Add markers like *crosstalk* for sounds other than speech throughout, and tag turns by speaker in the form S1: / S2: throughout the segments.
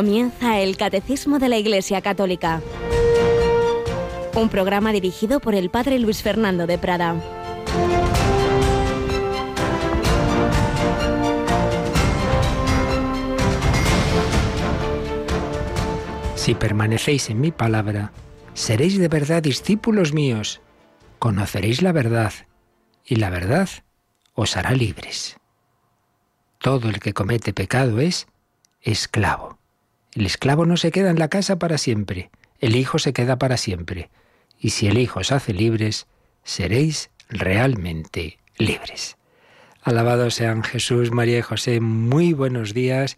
S1: Comienza el Catecismo de la Iglesia Católica. Un programa dirigido por el Padre Luis Fernando de Prada.
S2: Si permanecéis en mi palabra, seréis de verdad discípulos míos, conoceréis la verdad, y la verdad os hará libres. Todo el que comete pecado es esclavo. El esclavo no se queda en la casa para siempre, el Hijo se queda para siempre. Y si el Hijo os hace libres, seréis realmente libres. Alabado sean Jesús, María y José. Muy buenos días,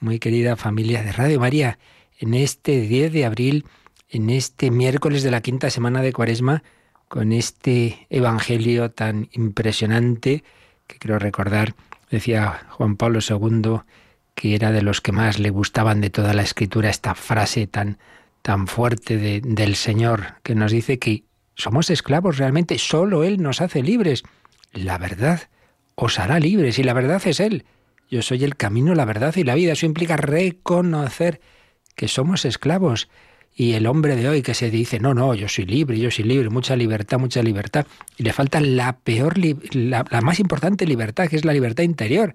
S2: muy querida familia de Radio María. En este 10 de abril, en este miércoles de la quinta semana de Cuaresma, con este Evangelio tan impresionante que quiero recordar, decía Juan Pablo II, que era de los que más le gustaban de toda la escritura esta frase tan, tan fuerte de, del Señor, que nos dice que somos esclavos realmente, solo Él nos hace libres. La verdad os hará libres y la verdad es Él. Yo soy el camino, la verdad y la vida. Eso implica reconocer que somos esclavos. Y el hombre de hoy que se dice, no, no, yo soy libre, yo soy libre, mucha libertad, mucha libertad. Y le falta la peor, la más importante libertad, que es la libertad interior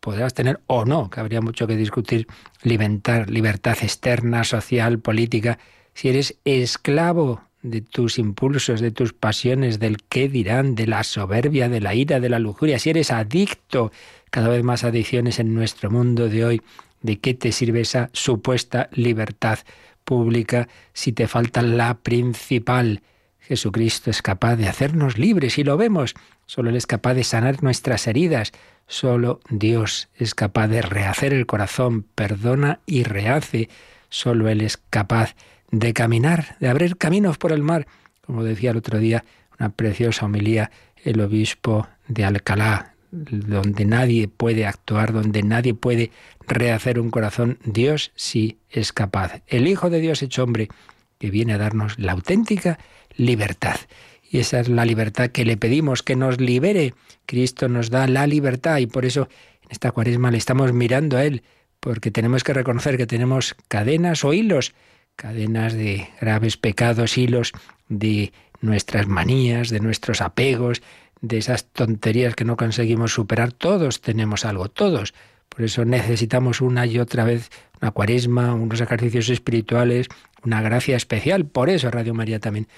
S2: podrás tener o no, que habría mucho que discutir, libertad, libertad externa, social, política, si eres esclavo de tus impulsos, de tus pasiones, del qué dirán, de la soberbia, de la ira, de la lujuria, si eres adicto, cada vez más adicciones en nuestro mundo de hoy, ¿de qué te sirve esa supuesta libertad pública si te falta la principal? Jesucristo es capaz de hacernos libres y lo vemos. Solo Él es capaz de sanar nuestras heridas. Solo Dios es capaz de rehacer el corazón, perdona y rehace. Solo Él es capaz de caminar, de abrir caminos por el mar. Como decía el otro día, una preciosa homilía el obispo de Alcalá, donde nadie puede actuar, donde nadie puede rehacer un corazón, Dios sí es capaz. El Hijo de Dios hecho hombre, que viene a darnos la auténtica libertad. Y esa es la libertad que le pedimos, que nos libere. Cristo nos da la libertad y por eso en esta cuaresma le estamos mirando a Él, porque tenemos que reconocer que tenemos cadenas o hilos, cadenas de graves pecados, hilos de nuestras manías, de nuestros apegos, de esas tonterías que no conseguimos superar. Todos tenemos algo, todos. Por eso necesitamos una y otra vez una cuaresma, unos ejercicios espirituales, una gracia especial. Por eso Radio María también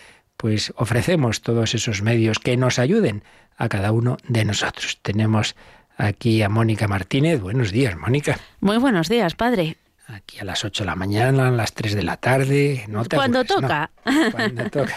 S2: pues ofrecemos todos esos medios que nos ayuden a cada uno de nosotros. Tenemos aquí a Mónica Martínez. Buenos días, Mónica.
S3: Muy buenos días, padre.
S2: Aquí a las 8 de la mañana, a las 3 de la tarde.
S3: No Cuando toca. *laughs*
S2: Cuando toca.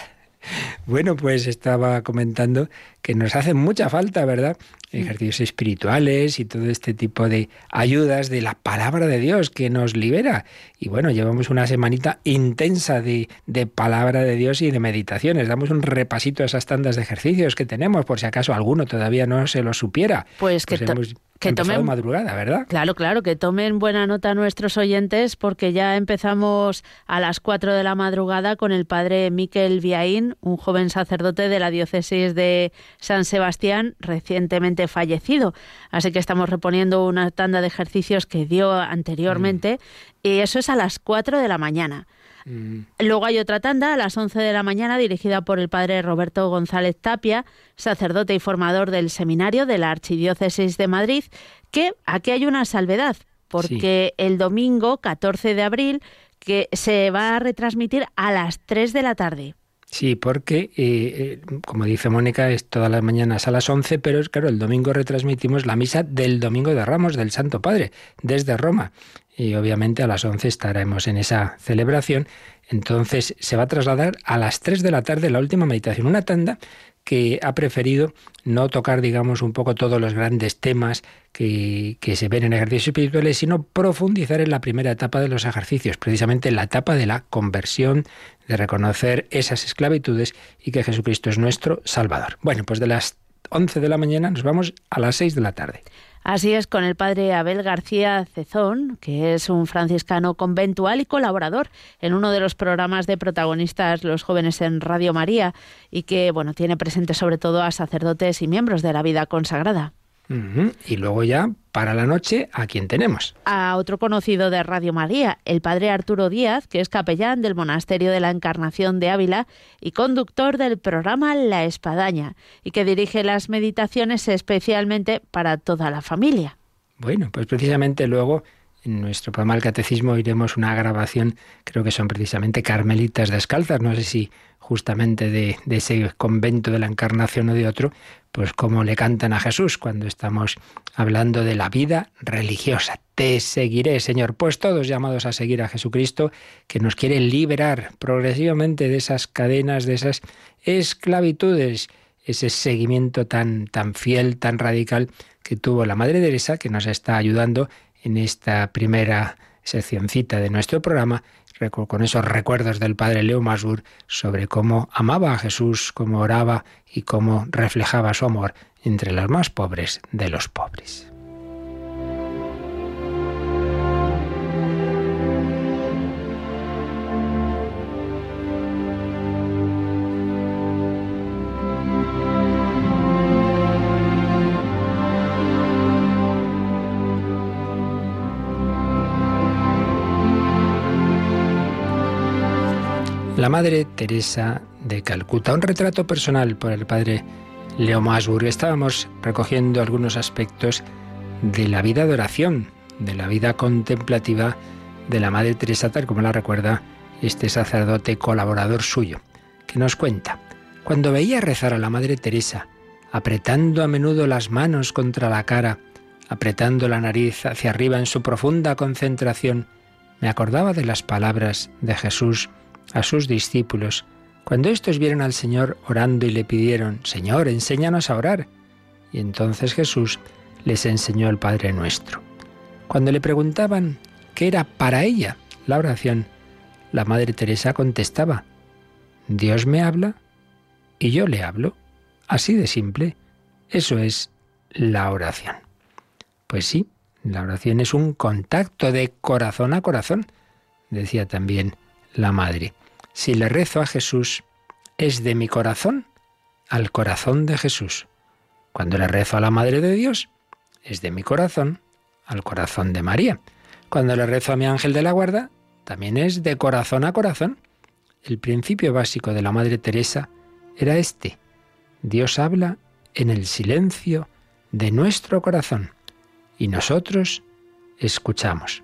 S2: Bueno, pues estaba comentando que nos hacen mucha falta, ¿verdad? Ejercicios espirituales y todo este tipo de ayudas de la palabra de Dios que nos libera. Y bueno, llevamos una semanita intensa de, de palabra de Dios y de meditaciones. Damos un repasito a esas tandas de ejercicios que tenemos, por si acaso alguno todavía no se lo supiera.
S3: Pues, que
S2: pues que tomen madrugada, ¿verdad?
S3: Claro, claro, que tomen buena nota nuestros oyentes porque ya empezamos a las 4 de la madrugada con el padre Miquel Viaín, un joven sacerdote de la diócesis de San Sebastián, recientemente fallecido. Así que estamos reponiendo una tanda de ejercicios que dio anteriormente mm. y eso es a las 4 de la mañana. Mm. Luego hay otra tanda a las 11 de la mañana dirigida por el padre Roberto González Tapia, sacerdote y formador del seminario de la Archidiócesis de Madrid, que aquí hay una salvedad, porque el domingo 14 de abril que se va a retransmitir a las 3 de la tarde.
S2: Sí, porque, eh, eh, como dice Mónica, es todas las mañanas a las 11, pero es claro, el domingo retransmitimos la misa del Domingo de Ramos del Santo Padre, desde Roma. Y obviamente a las 11 estaremos en esa celebración. Entonces se va a trasladar a las 3 de la tarde la última meditación, una tanda que ha preferido no tocar, digamos, un poco todos los grandes temas que, que, se ven en ejercicios espirituales, sino profundizar en la primera etapa de los ejercicios, precisamente en la etapa de la conversión, de reconocer esas esclavitudes y que Jesucristo es nuestro Salvador. Bueno, pues de las 11 de la mañana nos vamos a las 6 de la tarde.
S3: Así es, con el padre Abel García Cezón, que es un franciscano conventual y colaborador en uno de los programas de protagonistas Los jóvenes en Radio María y que, bueno, tiene presente sobre todo a sacerdotes y miembros de la vida consagrada.
S2: Y luego ya para la noche, ¿a quién tenemos?
S3: A otro conocido de Radio María, el padre Arturo Díaz, que es capellán del Monasterio de la Encarnación de Ávila y conductor del programa La Espadaña, y que dirige las meditaciones especialmente para toda la familia.
S2: Bueno, pues precisamente luego en nuestro programa del Catecismo oiremos una grabación, creo que son precisamente carmelitas descalzas, no sé si justamente de, de, ese convento de la Encarnación o de otro, pues como le cantan a Jesús cuando estamos hablando de la vida religiosa. Te seguiré, Señor. Pues todos llamados a seguir a Jesucristo, que nos quiere liberar progresivamente de esas cadenas, de esas esclavitudes, ese seguimiento tan, tan fiel, tan radical que tuvo la Madre Teresa, que nos está ayudando en esta primera seccioncita de nuestro programa con esos recuerdos del padre Leo Masur sobre cómo amaba a Jesús, cómo oraba y cómo reflejaba su amor entre los más pobres de los pobres. Madre Teresa de Calcuta, un retrato personal por el padre Leo Masburg. Estábamos recogiendo algunos aspectos de la vida de oración, de la vida contemplativa de la Madre Teresa, tal como la recuerda este sacerdote colaborador suyo, que nos cuenta, cuando veía rezar a la Madre Teresa, apretando a menudo las manos contra la cara, apretando la nariz hacia arriba en su profunda concentración, me acordaba de las palabras de Jesús a sus discípulos, cuando éstos vieron al Señor orando y le pidieron, Señor, enséñanos a orar. Y entonces Jesús les enseñó el Padre Nuestro. Cuando le preguntaban qué era para ella la oración, la Madre Teresa contestaba, Dios me habla y yo le hablo. Así de simple. Eso es la oración. Pues sí, la oración es un contacto de corazón a corazón, decía también la Madre. Si le rezo a Jesús, es de mi corazón al corazón de Jesús. Cuando le rezo a la Madre de Dios, es de mi corazón al corazón de María. Cuando le rezo a mi ángel de la guarda, también es de corazón a corazón. El principio básico de la Madre Teresa era este. Dios habla en el silencio de nuestro corazón y nosotros escuchamos.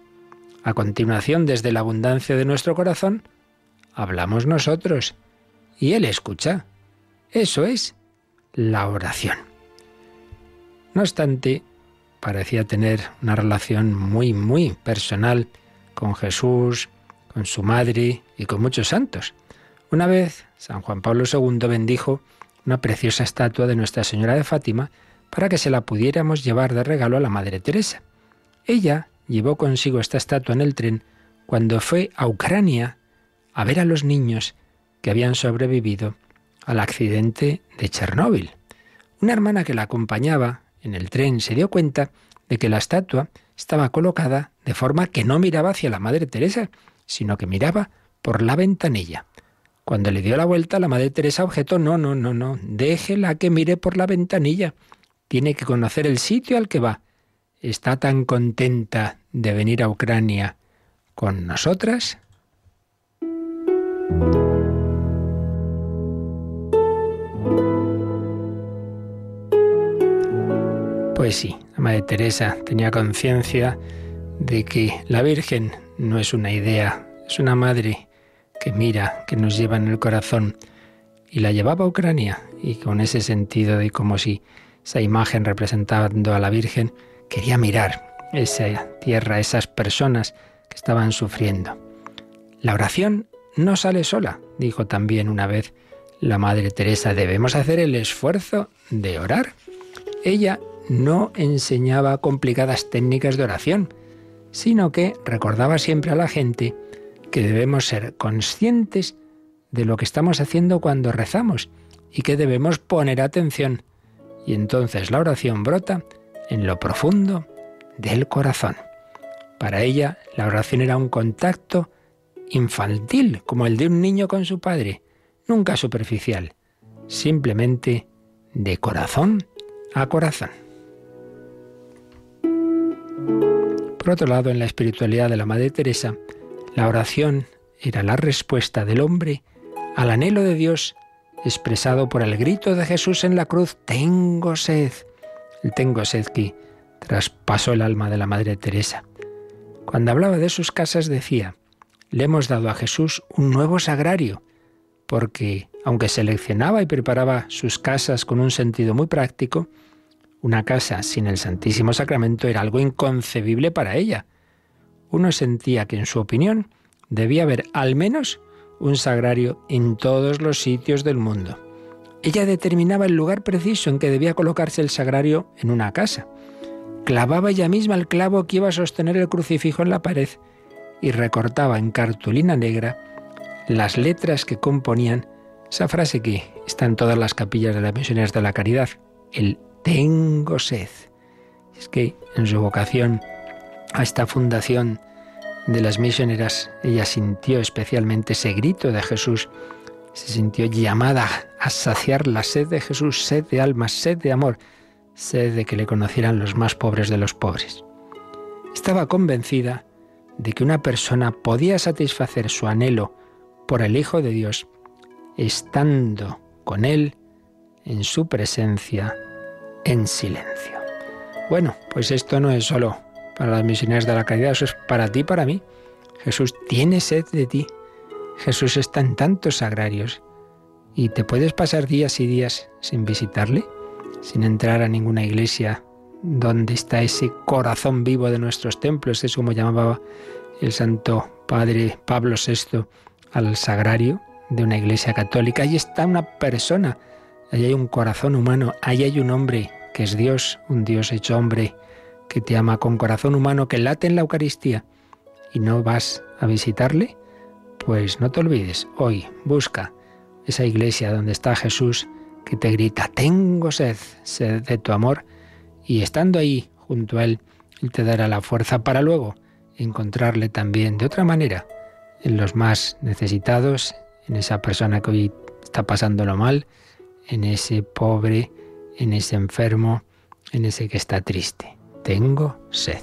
S2: A continuación, desde la abundancia de nuestro corazón, hablamos nosotros y Él escucha. Eso es la oración. No obstante, parecía tener una relación muy, muy personal con Jesús, con su madre y con muchos santos. Una vez, San Juan Pablo II bendijo una preciosa estatua de Nuestra Señora de Fátima para que se la pudiéramos llevar de regalo a la Madre Teresa. Ella llevó consigo esta estatua en el tren cuando fue a Ucrania a ver a los niños que habían sobrevivido al accidente de Chernóbil. Una hermana que la acompañaba en el tren se dio cuenta de que la estatua estaba colocada de forma que no miraba hacia la Madre Teresa, sino que miraba por la ventanilla. Cuando le dio la vuelta, la Madre Teresa objetó, no, no, no, no, déjela que mire por la ventanilla. Tiene que conocer el sitio al que va. Está tan contenta de venir a Ucrania con nosotras pues sí, la Madre Teresa tenía conciencia de que la Virgen no es una idea, es una madre que mira, que nos lleva en el corazón. Y la llevaba a Ucrania y con ese sentido de como si esa imagen representando a la Virgen quería mirar esa tierra, esas personas que estaban sufriendo. La oración no sale sola, dijo también una vez la Madre Teresa, debemos hacer el esfuerzo de orar. Ella no enseñaba complicadas técnicas de oración, sino que recordaba siempre a la gente que debemos ser conscientes de lo que estamos haciendo cuando rezamos y que debemos poner atención. Y entonces la oración brota en lo profundo del corazón. Para ella la oración era un contacto infantil, como el de un niño con su padre, nunca superficial, simplemente de corazón a corazón. Por otro lado, en la espiritualidad de la Madre Teresa, la oración era la respuesta del hombre al anhelo de Dios expresado por el grito de Jesús en la cruz, tengo sed. El tengo sed que traspasó el alma de la Madre Teresa. Cuando hablaba de sus casas decía, le hemos dado a Jesús un nuevo sagrario, porque aunque seleccionaba y preparaba sus casas con un sentido muy práctico, una casa sin el Santísimo Sacramento era algo inconcebible para ella. Uno sentía que, en su opinión, debía haber al menos un sagrario en todos los sitios del mundo. Ella determinaba el lugar preciso en que debía colocarse el sagrario en una casa. Clavaba ella misma el clavo que iba a sostener el crucifijo en la pared y recortaba en cartulina negra las letras que componían esa frase que está en todas las capillas de las misioneras de la caridad, el tengo sed. Es que en su vocación a esta fundación de las misioneras, ella sintió especialmente ese grito de Jesús, se sintió llamada a saciar la sed de Jesús, sed de alma, sed de amor, sed de que le conocieran los más pobres de los pobres. Estaba convencida de que una persona podía satisfacer su anhelo por el Hijo de Dios estando con Él en su presencia en silencio. Bueno, pues esto no es solo para las misioneras de la caridad, eso es para ti para mí. Jesús tiene sed de ti. Jesús está en tantos sagrarios y te puedes pasar días y días sin visitarle, sin entrar a ninguna iglesia donde está ese corazón vivo de nuestros templos, es como llamaba el Santo Padre Pablo VI al sagrario de una iglesia católica. Ahí está una persona, ahí hay un corazón humano, ahí hay un hombre que es Dios, un Dios hecho hombre, que te ama con corazón humano, que late en la Eucaristía y no vas a visitarle, pues no te olvides, hoy busca esa iglesia donde está Jesús que te grita, tengo sed, sed de tu amor, y estando ahí junto a Él, Él te dará la fuerza para luego encontrarle también de otra manera en los más necesitados, en esa persona que hoy está pasándolo mal, en ese pobre, en ese enfermo, en ese que está triste. Tengo sed.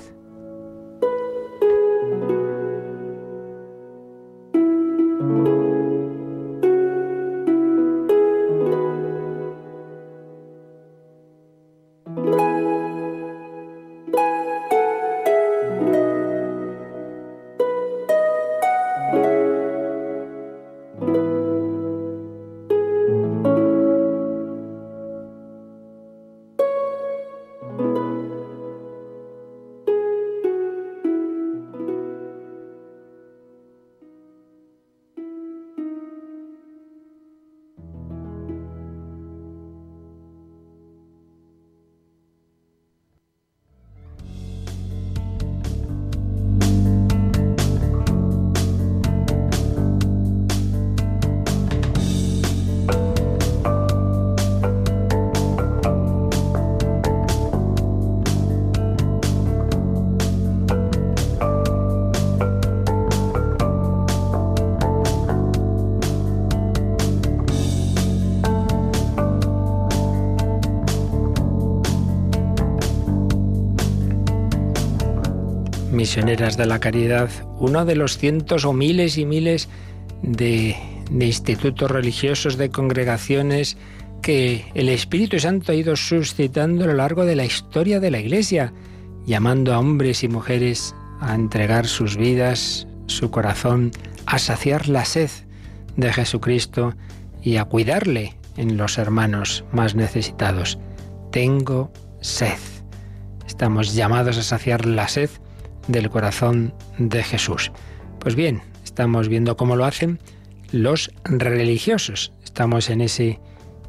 S2: Misioneras de la caridad, uno de los cientos o miles y miles de, institutos religiosos, de congregaciones que el Espíritu Santo ha ido suscitando a lo largo de la historia de la Iglesia, llamando a hombres y mujeres a entregar sus vidas, su corazón, a saciar la sed de Jesucristo y a cuidarle en los hermanos más necesitados. Tengo sed. Estamos llamados a saciar la sed del corazón de Jesús. Pues bien, estamos viendo cómo lo hacen los religiosos. Estamos en ese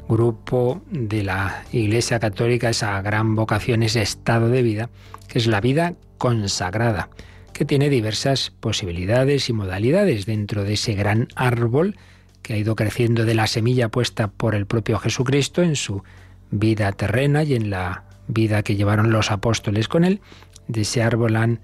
S2: grupo de la Iglesia Católica, esa gran vocación, ese estado de vida, que es la vida consagrada, que tiene diversas posibilidades y modalidades dentro de ese gran árbol que ha ido creciendo de la semilla puesta por el propio Jesucristo en su vida terrena y en la vida que llevaron los apóstoles con él. De ese árbol han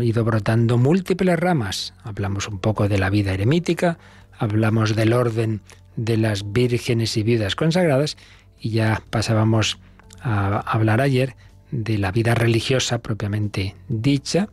S2: ido brotando múltiples ramas. Hablamos un poco de la vida eremítica, hablamos del orden de las vírgenes y viudas consagradas y ya pasábamos a hablar ayer de la vida religiosa propiamente dicha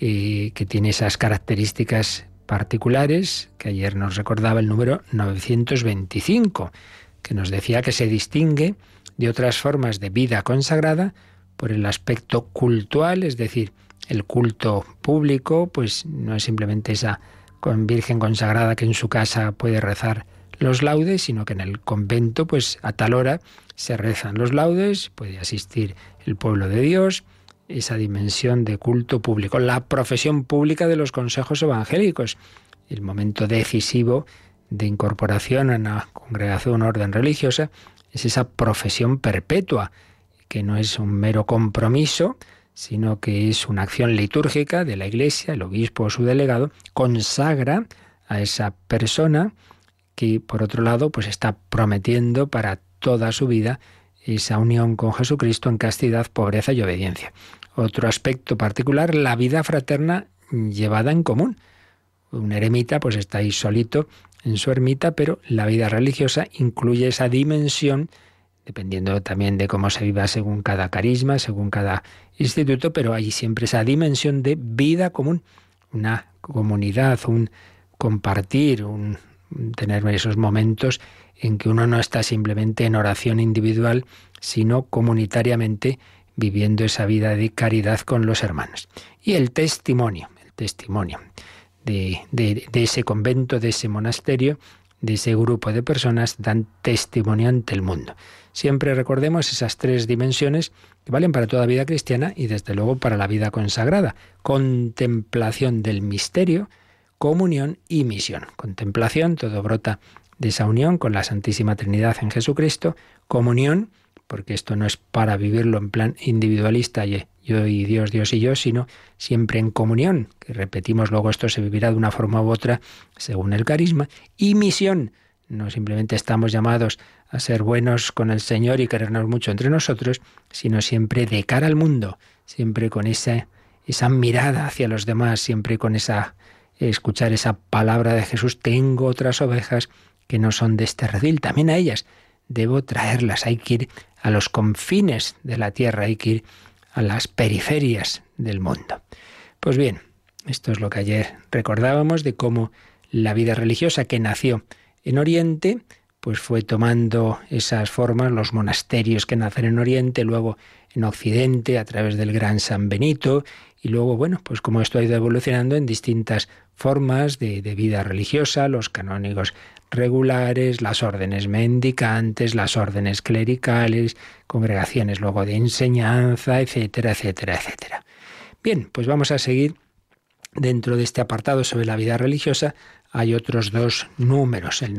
S2: eh, que tiene esas características particulares, que ayer nos recordaba el número 925, que nos decía que se distingue de otras formas de vida consagrada por el aspecto cultual, es decir, el culto público, pues no es simplemente esa virgen consagrada que en su casa puede rezar los laudes, sino que en el convento, pues a tal hora se rezan los laudes, puede asistir el pueblo de Dios, esa dimensión de culto público, la profesión pública de los consejos evangélicos, el momento decisivo de incorporación en la congregación orden religiosa, es esa profesión perpetua, que no es un mero compromiso, sino que es una acción litúrgica de la Iglesia, el obispo o su delegado, consagra a esa persona que, por otro lado, pues está prometiendo para toda su vida esa unión con Jesucristo en castidad, pobreza y obediencia. Otro aspecto particular, la vida fraterna llevada en común. Un eremita pues está ahí solito en su ermita, pero la vida religiosa incluye esa dimensión, dependiendo también de cómo se viva según cada carisma, según cada instituto, pero hay siempre esa dimensión de vida común, una comunidad, un compartir, un tener esos momentos en que uno no está simplemente en oración individual, sino comunitariamente viviendo esa vida de caridad con los hermanos. Y el testimonio, el testimonio de, de, ese convento, de ese monasterio, de ese grupo de personas, dan testimonio ante el mundo. Siempre recordemos esas tres dimensiones valen para toda vida cristiana y desde luego para la vida consagrada. Contemplación del misterio, comunión y misión. Contemplación, todo brota de esa unión con la Santísima Trinidad en Jesucristo, comunión, porque esto no es para vivirlo en plan individualista, yo y Dios, Dios y yo, sino siempre en comunión, que repetimos luego esto se vivirá de una forma u otra según el carisma, y misión, no simplemente estamos llamados a ser buenos con el Señor y querernos mucho entre nosotros, sino siempre de cara al mundo, siempre con esa, esa mirada hacia los demás, siempre con esa escuchar esa palabra de Jesús, tengo otras ovejas que no son de este redil, también a ellas debo traerlas, hay que ir a los confines de la tierra, hay que ir a las periferias del mundo. Pues bien, esto es lo que ayer recordábamos de cómo la vida religiosa que nació en Oriente, pues fue tomando esas formas, los monasterios que nacen en Oriente, luego en Occidente a través del gran San Benito, y luego, bueno, pues como esto ha ido evolucionando en distintas formas de, vida religiosa, los canónigos regulares, las órdenes mendicantes, las órdenes clericales, congregaciones luego de enseñanza, etcétera, etcétera, etcétera. Bien, pues vamos a seguir dentro de este apartado sobre la vida religiosa. Hay otros dos números, el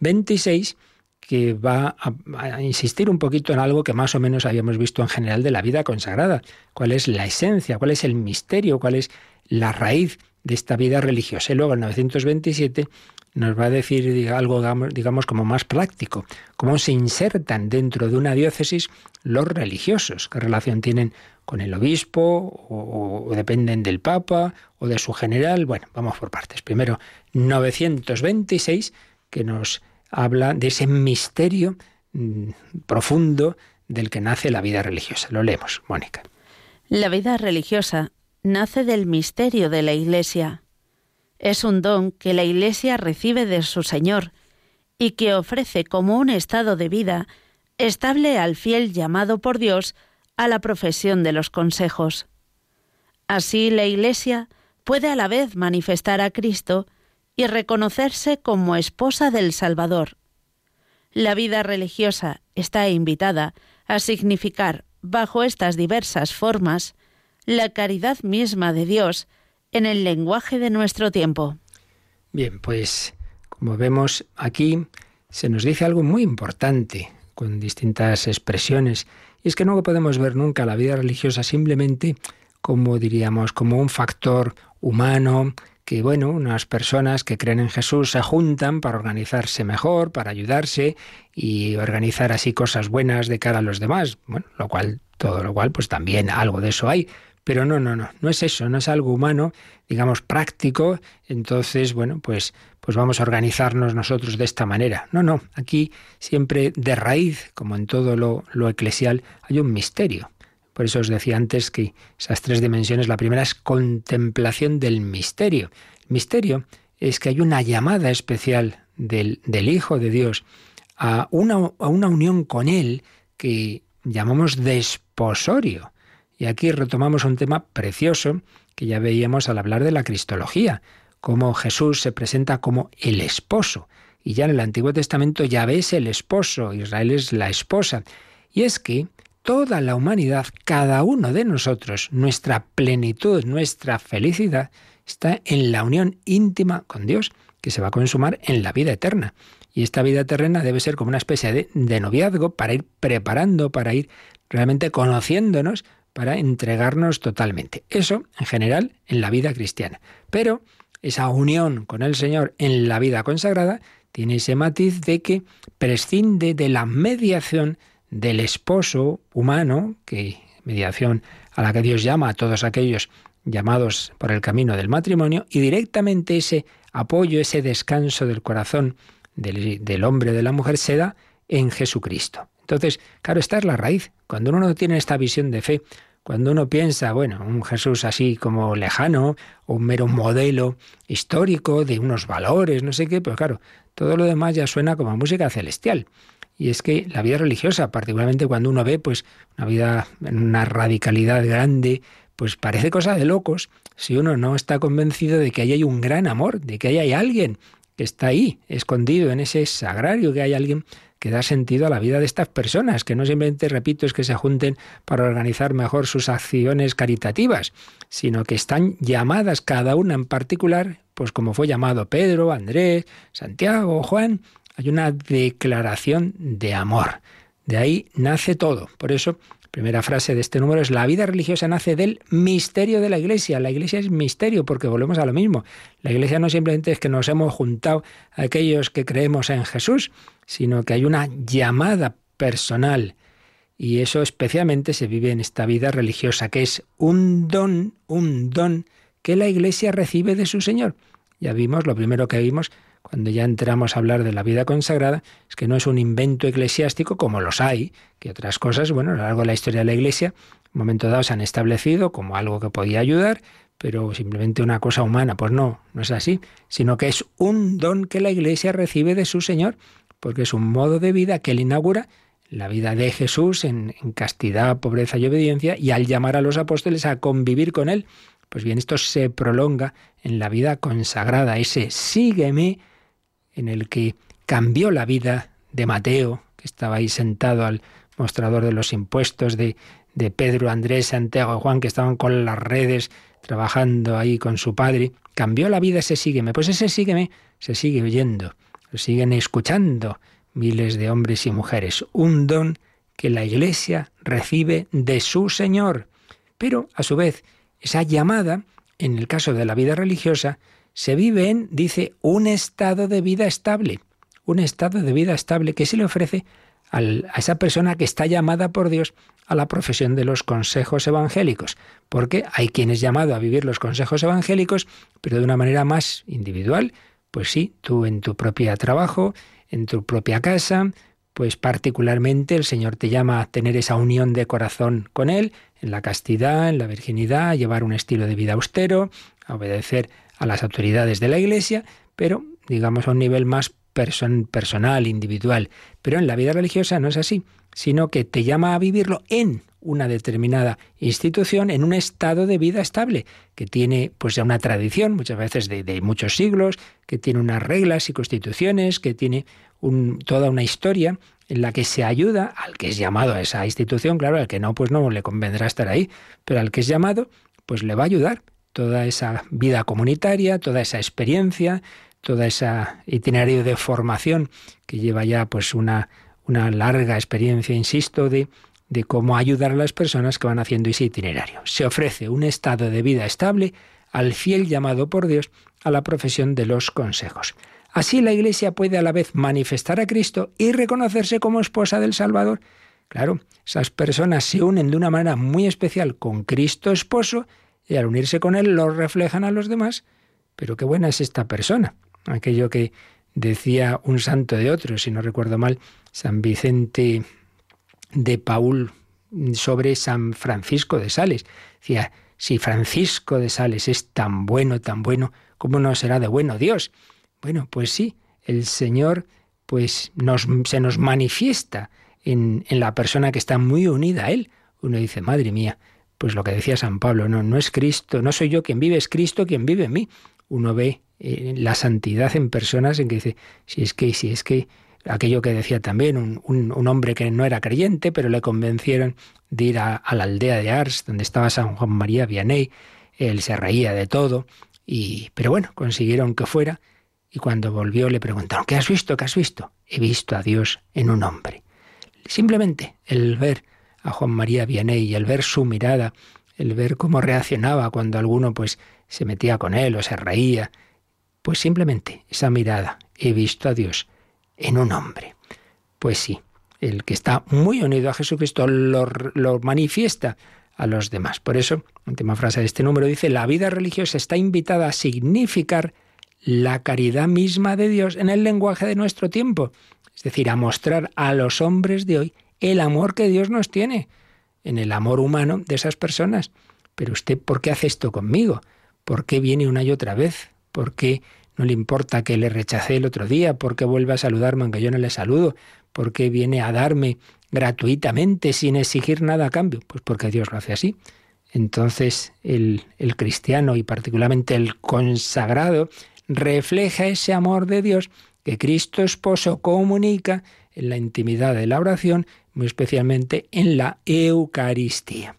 S2: 926 que va a, insistir un poquito en algo que más o menos habíamos visto en general de la vida consagrada. ¿Cuál es la esencia? ¿Cuál es el misterio? ¿Cuál es la raíz de esta vida religiosa? Y luego el 927 nos va a decir algo, digamos, como más práctico, cómo se insertan dentro de una diócesis los religiosos, qué relación tienen con el obispo o, o, dependen del papa o de su general. Bueno, vamos por partes. Primero, 926, que nos habla de ese misterio mm, profundo del que nace la vida religiosa. Lo leemos, Mónica.
S3: La vida religiosa nace del misterio de la Iglesia es un don que la Iglesia recibe de su Señor y que ofrece como un estado de vida estable al fiel llamado por Dios a la profesión de los consejos. Así la Iglesia puede a la vez manifestar a Cristo y reconocerse como esposa del Salvador. La vida religiosa está invitada a significar, bajo estas diversas formas, la caridad misma de Dios en el lenguaje de nuestro tiempo.
S2: Bien, pues como vemos aquí se nos dice algo muy importante con distintas expresiones y es que no podemos ver nunca la vida religiosa simplemente como diríamos como un factor humano que bueno, unas personas que creen en Jesús se juntan para organizarse mejor, para ayudarse y organizar así cosas buenas de cara a los demás. Bueno, lo cual todo lo cual pues también algo de eso hay, pero no, no, no, no es eso, no es algo humano, digamos, práctico. Entonces, bueno, pues, pues vamos a organizarnos nosotros de esta manera. No, no, aquí siempre de raíz, como en todo lo, lo eclesial, hay un misterio. Por eso os decía antes que esas tres dimensiones, la primera es contemplación del misterio. El misterio es que hay una llamada especial del, del Hijo de Dios a una, a una unión con Él que llamamos desposorio. Y aquí retomamos un tema precioso que ya veíamos al hablar de la Cristología, cómo Jesús se presenta como el esposo. Y ya en el Antiguo Testamento ya ves el esposo, Israel es la esposa. Y es que toda la humanidad, cada uno de nosotros, nuestra plenitud, nuestra felicidad, está en la unión íntima con Dios, que se va a consumar en la vida eterna. Y esta vida terrena debe ser como una especie de, de noviazgo para ir preparando, para ir realmente conociéndonos, para entregarnos totalmente. Eso, en general, en la vida cristiana. Pero esa unión con el Señor en la vida consagrada tiene ese matiz de que prescinde de la mediación del esposo humano, que mediación a la que Dios llama a todos aquellos llamados por el camino del matrimonio, y directamente ese apoyo, ese descanso del corazón del, hombre de la mujer se da en Jesucristo. Entonces, claro, esta es la raíz. Cuando uno no tiene esta visión de fe, cuando uno piensa, bueno, un Jesús así como lejano, o un mero modelo histórico de unos valores, no sé qué, pues claro, todo lo demás ya suena como música celestial. Y es que la vida religiosa, particularmente cuando uno ve pues una vida en una radicalidad grande, pues parece cosa de locos si uno no está convencido de que ahí hay un gran amor, de que ahí hay alguien que está ahí, escondido en ese sagrario, que hay alguien que da sentido a la vida de estas personas, que no simplemente, repito, es que se junten para organizar mejor sus acciones caritativas, sino que están llamadas cada una en particular, pues como fue llamado Pedro, Andrés, Santiago, Juan, hay una declaración de amor. De ahí nace todo. Por eso, primera frase de este número es, la vida religiosa nace del misterio de la Iglesia. La Iglesia es misterio porque volvemos a lo mismo. La Iglesia no simplemente es que nos hemos juntado a aquellos que creemos en Jesús, sino que hay una llamada personal. Y eso especialmente se vive en esta vida religiosa, que es un don, un don que la Iglesia recibe de su Señor. Ya vimos, lo primero que vimos cuando ya entramos a hablar de la vida consagrada, es que no es un invento eclesiástico como los hay, que otras cosas, bueno, a lo largo de la historia de la Iglesia, en un momento dado se han establecido como algo que podía ayudar, pero simplemente una cosa humana. Pues no, no es así, sino que es un don que la Iglesia recibe de su Señor, porque es un modo de vida que él inaugura la vida de Jesús en, en, castidad, pobreza y obediencia, y al llamar a los apóstoles a convivir con él. Pues bien, esto se prolonga en la vida consagrada, ese sígueme en el que cambió la vida de Mateo, que estaba ahí sentado al mostrador de los impuestos, de, de Pedro, Andrés, Santiago y Juan, que estaban con las redes trabajando ahí con su padre. Cambió la vida ese sígueme. Pues ese sígueme se sigue oyendo, lo siguen escuchando miles de hombres y mujeres. Un don que la Iglesia recibe de su Señor. Pero, a su vez, esa llamada, en el caso de la vida religiosa, se vive en, dice, un estado de vida estable, un estado de vida estable que se le ofrece a esa persona que está llamada por Dios a la profesión de los consejos evangélicos, porque hay quienes llamado a vivir los consejos evangélicos, pero de una manera más individual, pues sí, tú en tu propio trabajo, en tu propia casa, pues particularmente el Señor te llama a tener esa unión de corazón con Él, en la castidad, en la virginidad, a llevar un estilo de vida austero, a obedecer a las autoridades de la Iglesia, pero digamos a un nivel más personal, individual. Pero en la vida religiosa no es así, sino que te llama a vivirlo en una determinada institución, en un estado de vida estable, que tiene pues ya una tradición, muchas veces de, muchos siglos, que tiene unas reglas y constituciones, que tiene toda una historia en la que se ayuda al que es llamado a esa institución, claro, al que no, pues no le convendrá estar ahí, pero al que es llamado, pues le va a ayudar toda esa vida comunitaria, toda esa experiencia, toda esa itinerario de formación que lleva ya pues una, una larga experiencia, insisto, de, de cómo ayudar a las personas que van haciendo ese itinerario. Se ofrece un estado de vida estable al fiel llamado por Dios a la profesión de los consejos. Así la Iglesia puede a la vez manifestar a Cristo y reconocerse como esposa del Salvador. Claro, esas personas se unen de una manera muy especial con Cristo esposo y al unirse con Él lo reflejan a los demás. Pero qué buena es esta persona. Aquello que decía un santo de otro, si no recuerdo mal, San Vicente de Paul, sobre San Francisco de Sales. Decía, si Francisco de Sales es tan bueno, tan bueno, ¿cómo no será de bueno Dios? Bueno, pues sí, el Señor pues se nos manifiesta en, en la persona que está muy unida a Él. Uno dice, madre mía, pues lo que decía San Pablo, no, no es Cristo, no soy yo quien vive, es Cristo quien vive en mí. Uno ve eh, la santidad en personas en que dice, si es que, si es que aquello que decía también, un, un, hombre que no era creyente, pero le convencieron de ir a, la aldea de Ars, donde estaba San Juan María Vianney, él se reía de todo, y, pero bueno, consiguieron que fuera, y cuando volvió le preguntaron, ¿qué has visto? ¿Qué has visto? He visto a Dios en un hombre. Simplemente el ver a Juan María Vianney y el ver su mirada, el ver cómo reaccionaba cuando alguno pues se metía con él o se reía, pues simplemente esa mirada, he visto a Dios en un hombre. Pues sí, el que está muy unido a Jesucristo lo, lo manifiesta a los demás. Por eso, última frase de este número dice, la vida religiosa está invitada a significar la caridad misma de Dios en el lenguaje de nuestro tiempo, es decir, a mostrar a los hombres de hoy el amor que Dios nos tiene, en el amor humano de esas personas. Pero usted, ¿por qué hace esto conmigo? ¿Por qué viene una y otra vez? ¿Por qué no le importa que le rechacé el otro día? ¿Por qué vuelve a saludarme aunque yo no le saludo? ¿Por qué viene a darme gratuitamente sin exigir nada a cambio? Pues porque Dios lo hace así. Entonces el, el cristiano y particularmente el consagrado refleja ese amor de Dios que Cristo esposo comunica en la intimidad de la oración, muy especialmente en la Eucaristía.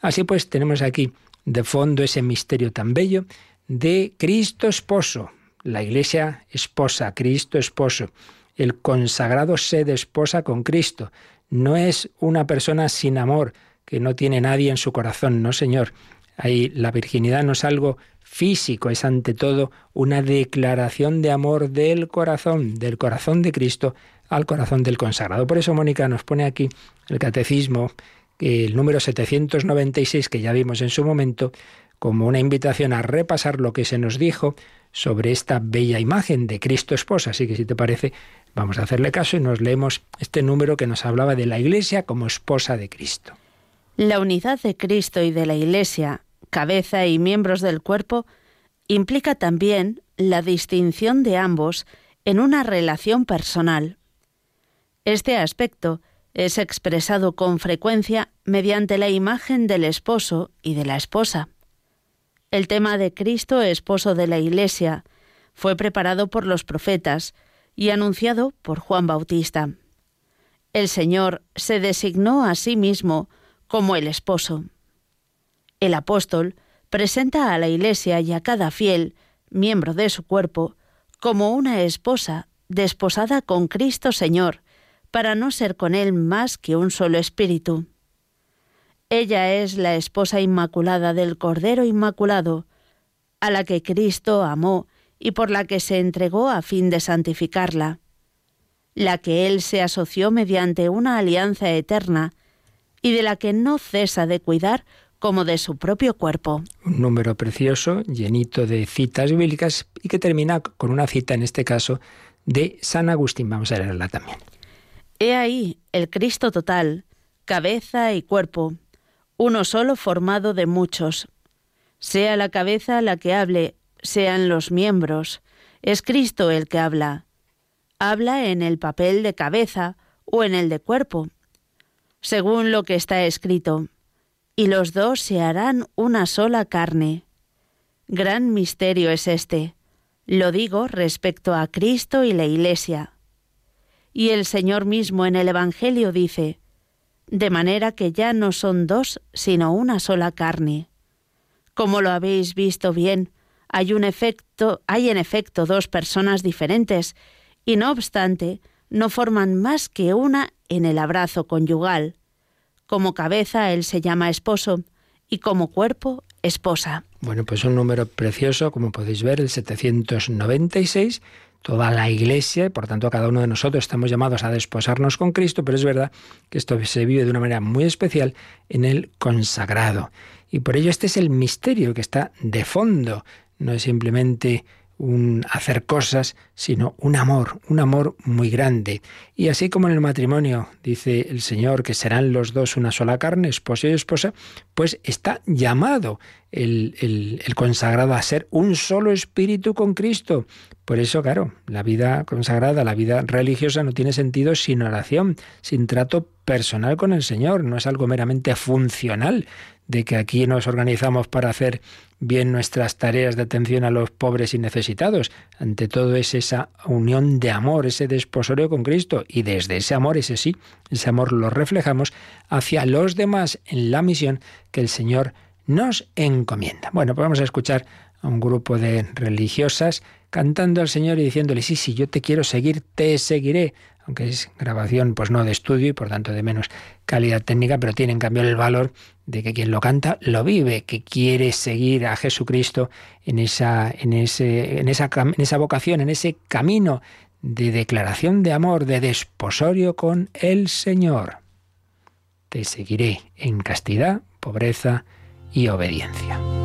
S2: Así pues, tenemos aquí de fondo ese misterio tan bello de Cristo esposo, la iglesia esposa, Cristo esposo. El consagrado se desposa con Cristo. No es una persona sin amor, que no tiene nadie en su corazón, no, Señor. Ahí la virginidad no es algo físico, es ante todo una declaración de amor del corazón, del corazón de Cristo al corazón del consagrado. Por eso Mónica nos pone aquí el catecismo, el número 796 que ya vimos en su momento, como una invitación a repasar lo que se nos dijo sobre esta bella imagen de Cristo esposa. Así que si te parece, vamos a hacerle caso y nos leemos este número que nos hablaba de la Iglesia como esposa de Cristo.
S3: La unidad de Cristo y de la Iglesia cabeza y miembros del cuerpo, implica también la distinción de ambos en una relación personal. Este aspecto es expresado con frecuencia mediante la imagen del esposo y de la esposa. El tema de Cristo, esposo de la Iglesia, fue preparado por los profetas y anunciado por Juan Bautista. El Señor se designó a sí mismo como el esposo. El apóstol presenta a la Iglesia y a cada fiel, miembro de su cuerpo, como una esposa desposada con Cristo Señor, para no ser con Él más que un solo espíritu. Ella es la esposa inmaculada del Cordero Inmaculado, a la que Cristo amó y por la que se entregó a fin de santificarla, la que Él se asoció mediante una alianza eterna y de la que no cesa de cuidar como de su propio cuerpo.
S2: Un número precioso, llenito de citas bíblicas y que termina con una cita, en este caso, de San Agustín. Vamos a leerla también.
S3: He ahí el Cristo total, cabeza y cuerpo, uno solo formado de muchos. Sea la cabeza la que hable, sean los miembros. Es Cristo el que habla. Habla en el papel de cabeza o en el de cuerpo, según lo que está escrito y los dos se harán una sola carne. Gran misterio es este. Lo digo respecto a Cristo y la Iglesia. Y el Señor mismo en el Evangelio dice, de manera que ya no son dos, sino una sola carne. Como lo habéis visto bien, hay en efecto dos personas diferentes, y no obstante, no forman más que una en el abrazo conyugal. Como cabeza él se llama esposo y como cuerpo esposa.
S2: Bueno, pues un número precioso, como podéis ver, el 796. Toda la iglesia, y por tanto cada uno de nosotros estamos llamados a desposarnos con Cristo, pero es verdad que esto se vive de una manera muy especial en el consagrado. Y por ello este es el misterio que está de fondo. No es simplemente
S4: un hacer cosas, sino un amor, un amor muy grande. Y así como en el matrimonio dice el Señor que serán los dos una sola carne, esposo y esposa, pues está llamado el, el, el consagrado a ser un solo espíritu con Cristo. Por eso, claro, la vida consagrada, la vida religiosa no tiene sentido sin oración, sin trato personal con el Señor, no es algo meramente funcional, de que aquí nos organizamos para hacer bien nuestras tareas de atención a los pobres y necesitados. Ante todo es esa unión de amor, ese desposorio con Cristo. Y desde ese amor, ese sí, ese amor lo reflejamos hacia los demás en la misión que el Señor nos encomienda. Bueno, pues vamos a escuchar a un grupo de religiosas cantando al Señor y diciéndole, sí, sí, yo te quiero seguir, te seguiré aunque es grabación pues no de estudio y por tanto de menos calidad técnica, pero tiene en cambio el valor de que quien lo canta lo vive, que quiere seguir a Jesucristo en esa, en ese, en esa, en esa vocación, en ese camino de declaración de amor, de desposorio con el Señor. Te seguiré en castidad, pobreza y obediencia.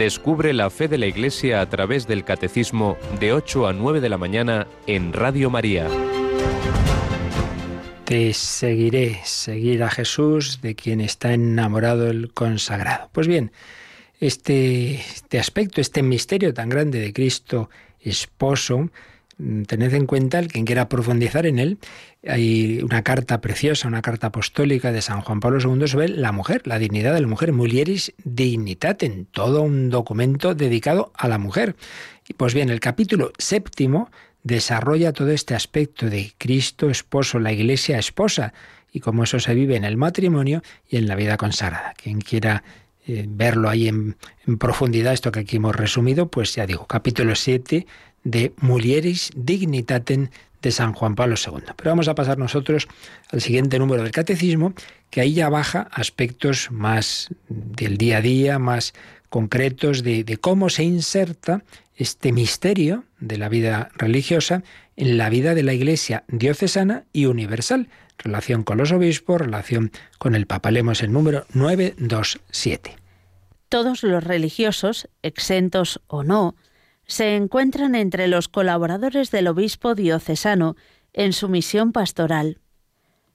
S5: Descubre la fe de la Iglesia a través del Catecismo de 8 a 9 de la mañana en Radio María.
S4: Te seguiré, seguir a Jesús, de quien está enamorado el consagrado. Pues bien, este, este aspecto, este misterio tan grande de Cristo esposo,
S2: tened en cuenta, el quien quiera profundizar en él, hay una carta preciosa, una carta apostólica de San Juan Pablo II sobre la mujer, la dignidad de la mujer, Mulieris Dignitatem, todo un documento dedicado a la mujer. Y pues bien, el capítulo séptimo desarrolla todo este aspecto de Cristo esposo, la iglesia esposa, y cómo eso se vive en el matrimonio y en la vida consagrada. Quien quiera eh, verlo ahí en, profundidad, esto que aquí hemos resumido, pues ya digo, capítulo 7 de Mulieris Dignitatem de San Juan Pablo II. Pero vamos a pasar nosotros al siguiente número del catecismo, que ahí ya baja aspectos más del día a día, más concretos de, cómo se inserta este misterio de la vida religiosa en la vida de la Iglesia diocesana y universal, relación con los obispos, relación con el Papa. Leemos el número 927.
S3: Todos los religiosos, exentos o no, se encuentran entre los colaboradores del obispo diocesano en su misión pastoral.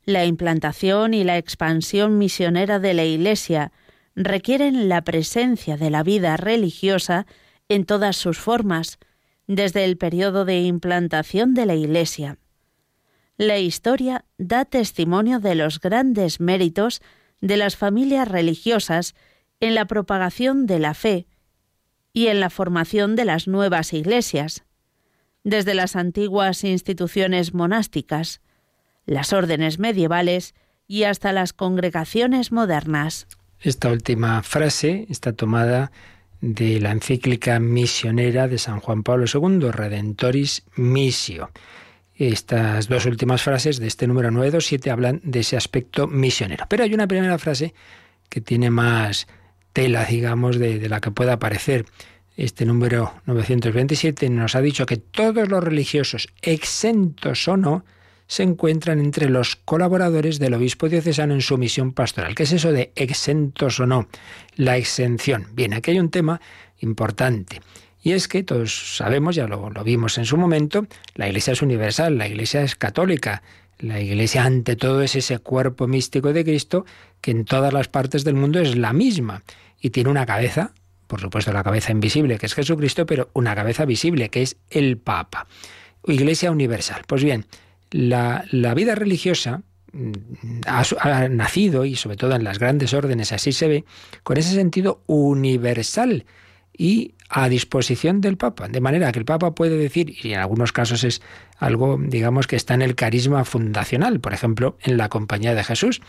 S3: La implantación y la expansión misionera de la Iglesia requieren la presencia de la vida religiosa en todas sus formas, desde el periodo de implantación de la Iglesia. La historia da testimonio de los grandes méritos de las familias religiosas en la propagación de la fe y en la formación de las nuevas iglesias, desde las antiguas instituciones monásticas, las órdenes medievales y hasta las congregaciones modernas.
S2: Esta última frase está tomada de la encíclica misionera de San Juan Pablo II, Redentoris Missio. Estas dos últimas frases de este número 927 hablan de ese aspecto misionero. Pero hay una primera frase que tiene más tela, digamos, de, la que pueda aparecer. Este número 927 nos ha dicho que todos los religiosos, exentos o no, se encuentran entre los colaboradores del obispo diocesano en su misión pastoral. ¿Qué es eso de exentos o no? La exención. Bien, aquí hay un tema importante. Y es que todos sabemos, ya lo vimos en su momento, la Iglesia es universal, la Iglesia es católica. La Iglesia ante todo es ese cuerpo místico de Cristo que en todas las partes del mundo es la misma y tiene una cabeza, por supuesto la cabeza invisible que es Jesucristo, pero una cabeza visible que es el Papa. Iglesia universal. Pues bien, la, la vida religiosa mm, ha, ha, nacido, y sobre todo en las grandes órdenes así se ve, con ese sentido universal y a disposición del Papa, de manera que el Papa puede decir, y en algunos casos es algo, digamos, que está en el carisma fundacional, por ejemplo, en la Compañía de Jesús,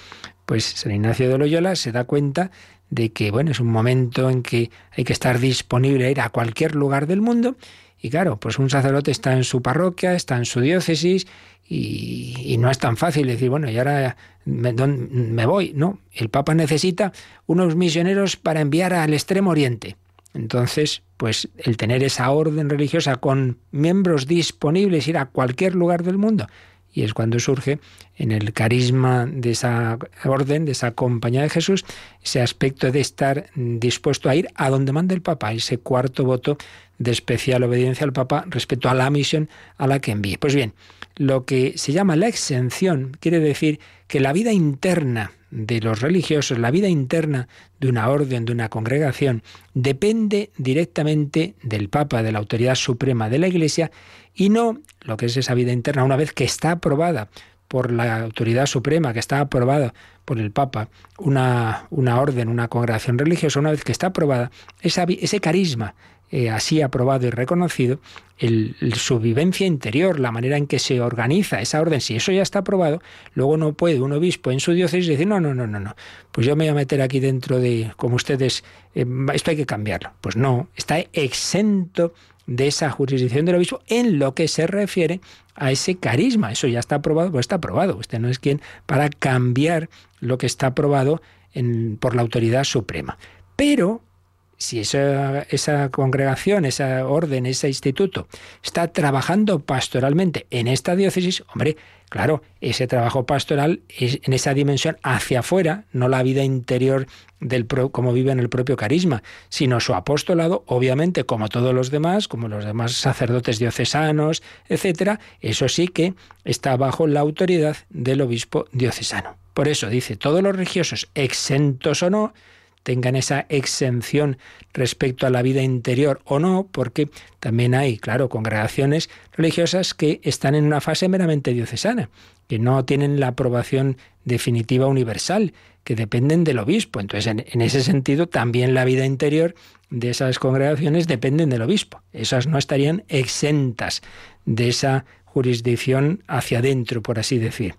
S2: pues San Ignacio de Loyola se da cuenta de que, bueno, es un momento en que hay que estar disponible a ir a cualquier lugar del mundo, y claro, pues un sacerdote está en su parroquia, está en su diócesis, y, no es tan fácil decir, bueno, y ahora me, me voy, ¿no? El Papa necesita unos misioneros para enviar al Extremo Oriente. Entonces, pues el tener esa orden religiosa con miembros disponibles, ir a cualquier lugar del mundo, y es cuando surge en el carisma de esa orden, de esa compañía de Jesús, ese aspecto de estar dispuesto a ir a donde manda el Papa, ese cuarto voto de especial obediencia al Papa respecto a la misión a la que envíe. Pues bien, lo que se llama la exención quiere decir que la vida interna de los religiosos, la vida interna de una orden, de una congregación, depende directamente del Papa, de la autoridad suprema de la Iglesia, y no lo que es esa vida interna una vez que está aprobada por la autoridad suprema, que está aprobada por el Papa, una, una orden, una congregación religiosa, una vez que está aprobada, ese carisma, eh, así aprobado y reconocido, el, su vivencia interior, la manera en que se organiza esa orden, si eso ya está aprobado, luego no puede un obispo en su diócesis decir, no, no, no, no, no, pues yo me voy a meter aquí dentro de, como ustedes, eh, esto hay que cambiarlo. Pues no, está exento de esa jurisdicción del obispo en lo que se refiere a ese carisma. Eso ya está aprobado, pues está aprobado. Usted no es quien para cambiar lo que está aprobado por la autoridad suprema. Pero si esa, congregación, esa orden, ese instituto está trabajando pastoralmente en esta diócesis, hombre, claro, ese trabajo pastoral es en esa dimensión hacia afuera, no la vida interior del pro, como vive en el propio carisma, sino su apostolado, obviamente, como todos los demás, como los demás sacerdotes diocesanos, etcétera, eso sí que está bajo la autoridad del obispo diocesano. Por eso dice, todos los religiosos, exentos o no, tengan esa exención respecto a la vida interior o no, porque también hay, claro, congregaciones religiosas que están en una fase meramente diocesana, que no tienen la aprobación definitiva universal, que dependen del obispo. Entonces, en, ese sentido, también la vida interior de esas congregaciones dependen del obispo. Esas no estarían exentas de esa jurisdicción hacia adentro, por así decir.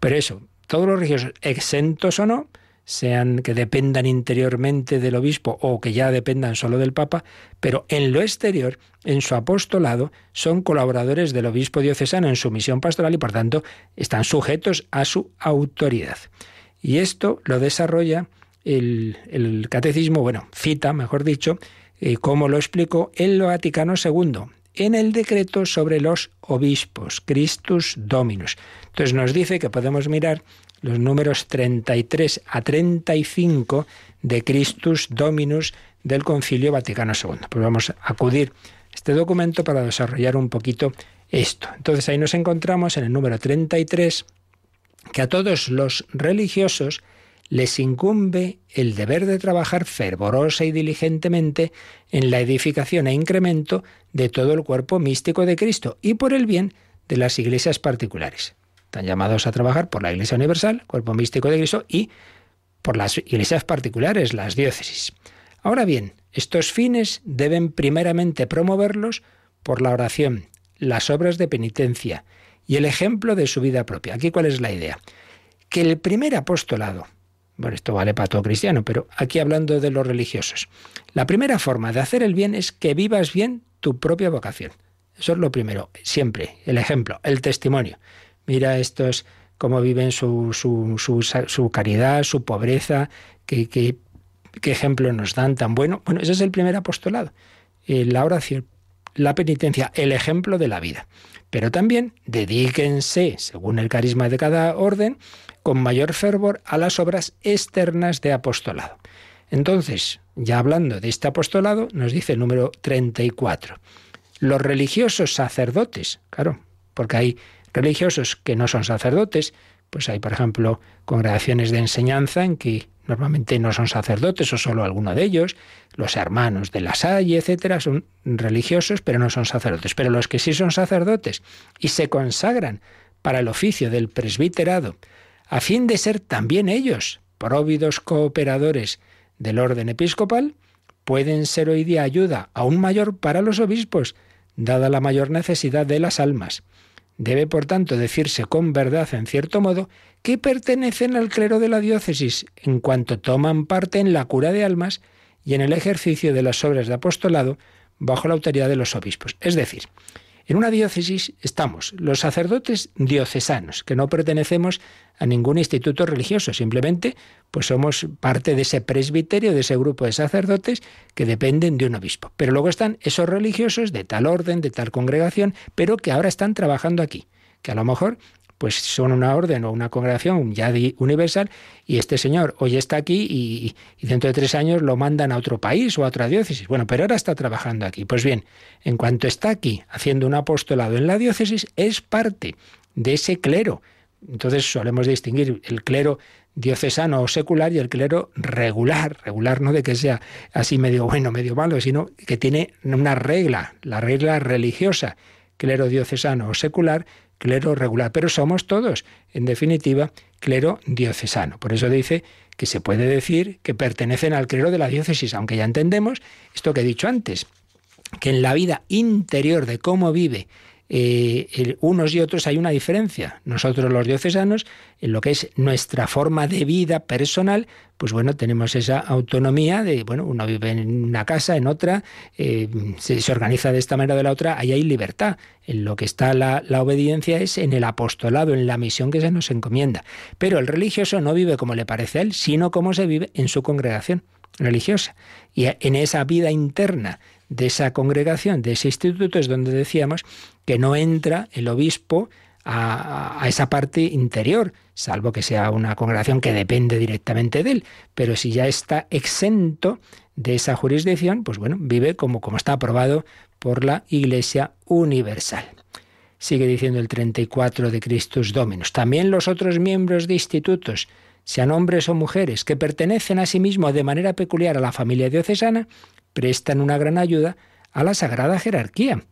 S2: Pero eso, todos los religiosos, exentos o no, sean que dependan interiormente del obispo o que ya dependan solo del papa, pero en lo exterior, en su apostolado, son colaboradores del obispo diocesano en su misión pastoral y por tanto están sujetos a su autoridad. Y esto lo desarrolla el, catecismo, bueno, cita, mejor dicho, eh, como lo explicó el Vaticano II en el decreto sobre los obispos, Christus Dominus. Entonces nos dice que podemos mirar los números 33 a 35 de Christus Dominus del Concilio Vaticano II. Pues vamos a acudir a este documento para desarrollar un poquito esto. Entonces ahí nos encontramos en el número 33 que a todos los religiosos les incumbe el deber de trabajar fervorosa y diligentemente en la edificación e incremento de todo el cuerpo místico de Cristo y por el bien de las iglesias particulares. Están llamados a trabajar por la Iglesia Universal, cuerpo místico de Cristo, y por las iglesias particulares, las diócesis. Ahora bien, estos fines deben primeramente promoverlos por la oración, las obras de penitencia y el ejemplo de su vida propia. Aquí cuál es la idea? Que el primer apostolado, bueno, esto vale para todo cristiano, pero aquí hablando de los religiosos, la primera forma de hacer el bien es que vivas bien tu propia vocación. Eso es lo primero, siempre, el ejemplo, el testimonio. Mira estos cómo viven su, su, su, caridad, su pobreza, qué, qué, ejemplo nos dan tan bueno. Bueno, ese es el primer apostolado, eh, la oración, la penitencia, el ejemplo de la vida. Pero también dedíquense, según el carisma de cada orden, con mayor fervor a las obras externas de apostolado. Entonces, ya hablando de este apostolado, nos dice el número 34. Los religiosos sacerdotes, claro, porque hay religiosos que no son sacerdotes, pues hay, por ejemplo, congregaciones de enseñanza en que normalmente no son sacerdotes o solo alguno de ellos, los hermanos de la Salle, etcétera, son religiosos pero no son sacerdotes. Pero los que sí son sacerdotes y se consagran para el oficio del presbiterado, a fin de ser también ellos próvidos cooperadores del orden episcopal, pueden ser hoy día ayuda aún mayor para los obispos, dada la mayor necesidad de las almas. Debe, por tanto, decirse con verdad, en cierto modo, que pertenecen al clero de la diócesis, en cuanto toman parte en la cura de almas y en el ejercicio de las obras de apostolado bajo la autoridad de los obispos. Es decir, en una diócesis estamos los sacerdotes diocesanos, que no pertenecemos a ningún instituto religioso, simplemente pues somos parte de ese presbiterio, de ese grupo de sacerdotes que dependen de un obispo. Pero luego están esos religiosos de tal orden, de tal congregación, pero que ahora están trabajando aquí, que a lo mejor pues son una orden o una congregación ya universal y este señor hoy está aquí y, dentro de tres años lo mandan a otro país o a otra diócesis. Bueno, pero ahora está trabajando aquí. Pues bien, en cuanto está aquí haciendo un apostolado en la diócesis, es parte de ese clero. Entonces solemos distinguir el clero diocesano o secular y el clero regular. Regular no de que sea así medio bueno, medio malo, sino que tiene una regla, la regla religiosa. Clero diocesano o secular clero regular, pero somos todos, en definitiva, clero diocesano. Por eso dice que se puede decir que pertenecen al clero de la diócesis, aunque ya entendemos esto que he dicho antes, que en la vida interior de cómo vive eh, unos y otros hay una diferencia. Nosotros los diocesanos, en lo que es nuestra forma de vida personal, pues bueno, tenemos esa autonomía de, bueno, uno vive en una casa, en otra, eh, se, organiza de esta manera o de la otra, ahí hay libertad. En lo que está la, la obediencia es en el apostolado, en la misión que se nos encomienda. Pero el religioso no vive como le parece a él, sino como se vive en su congregación religiosa. Y en esa vida interna de esa congregación, de ese instituto, es donde decíamos que no entra el obispo a, esa parte interior, salvo que sea una congregación que depende directamente de él. Pero si ya está exento de esa jurisdicción, pues bueno, vive como, como está aprobado por la Iglesia Universal. Sigue diciendo el 34 de Christus Dominus. También los otros miembros de institutos sean hombres o mujeres, que pertenecen a sí de manera peculiar a la familia diocesana, prestan una gran ayuda a la sagrada jerarquía.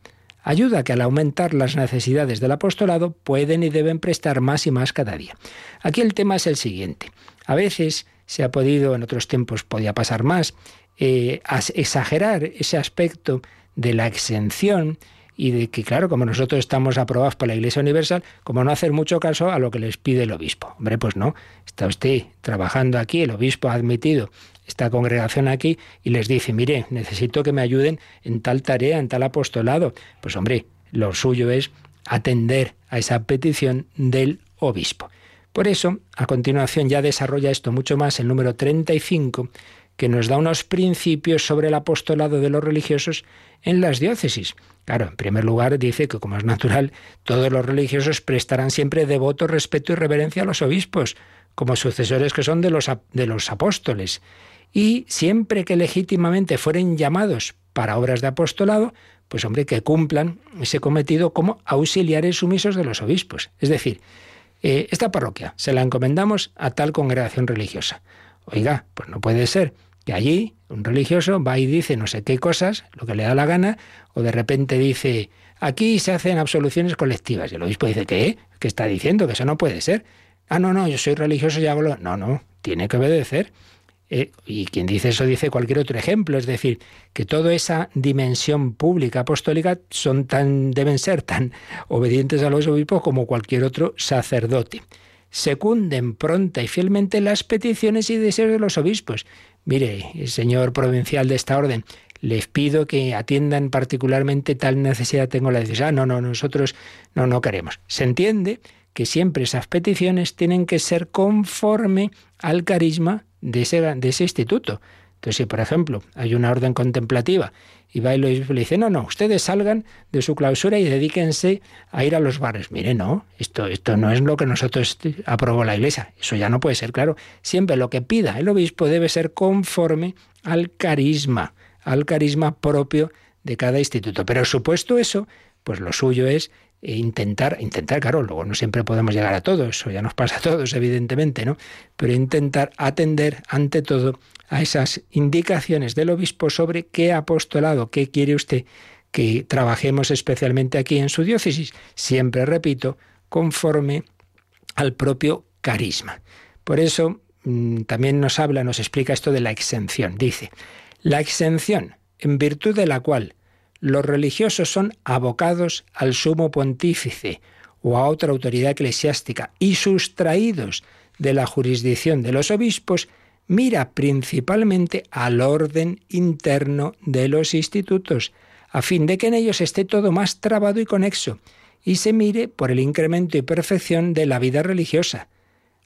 S2: Ayuda que al aumentar las necesidades del apostolado pueden y deben prestar más y más cada día. Aquí el tema es el siguiente. A veces se ha podido, en otros tiempos podía pasar más, eh, exagerar ese aspecto de la exención y de que, claro, como nosotros estamos aprobados por la Iglesia Universal, como no hacer mucho caso a lo que les pide el obispo. Hombre, pues no, está usted trabajando aquí, el obispo ha admitido esta congregación aquí y les dice, mire, necesito que me ayuden en tal tarea, en tal apostolado. Pues hombre, lo suyo es atender a esa petición del obispo. Por eso, a continuación ya desarrolla esto mucho más el número 35, que nos da unos principios sobre el apostolado de los religiosos en las diócesis. Claro, en primer lugar dice que, como es natural, todos los religiosos prestarán siempre devoto respeto y reverencia a los obispos, como sucesores que son de los, de los apóstoles. Y siempre que legítimamente fueren llamados para obras de apostolado, pues hombre, que cumplan ese cometido como auxiliares sumisos de los obispos. Es decir, eh, esta parroquia se la encomendamos a tal congregación religiosa. Oiga, pues no puede ser que allí un religioso va y dice no sé qué cosas, lo que le da la gana, o de repente dice, aquí se hacen absoluciones colectivas. Y el obispo dice, ¿qué? ¿Qué está diciendo? Que eso no puede ser. Ah, no, no, yo soy religioso y hago lo... No, no, tiene que obedecer. Eh, y quien dice eso dice cualquier otro ejemplo, es decir, que toda esa dimensión pública apostólica son tan, deben ser tan obedientes a los obispos como cualquier otro sacerdote. Secunden pronta y fielmente las peticiones y deseos de los obispos. Mire, señor provincial de esta orden, les pido que atiendan particularmente tal necesidad tengo la decisión. Ah, no, no, nosotros no, no queremos. Se entiende que siempre esas peticiones tienen que ser conforme al carisma de ese, de ese instituto. Entonces, si por ejemplo hay una orden contemplativa y va y le dice, no, no, ustedes salgan de su clausura y dedíquense a ir a los bares. Mire, no, esto, esto no es lo que nosotros aprobó la Iglesia. Eso ya no puede ser, claro. Siempre lo que pida el obispo debe ser conforme al carisma, al carisma propio de cada instituto. Pero supuesto eso, pues lo suyo es e intentar, intentar, claro, luego no siempre podemos llegar a todo, eso ya nos pasa a todos, evidentemente, ¿no? Pero intentar atender ante todo a esas indicaciones del obispo sobre qué apostolado, qué quiere usted que trabajemos especialmente aquí en su diócesis. Siempre repito, conforme al propio carisma. Por eso mm, también nos habla, nos explica esto de la exención. Dice, la exención, en virtud de la cual los religiosos son abocados al sumo pontífice o a otra autoridad eclesiástica y sustraídos de la jurisdicción de los obispos, mira principalmente al orden interno de los institutos, a fin de que en ellos esté todo más trabado y conexo, y se mire por el incremento y perfección de la vida religiosa.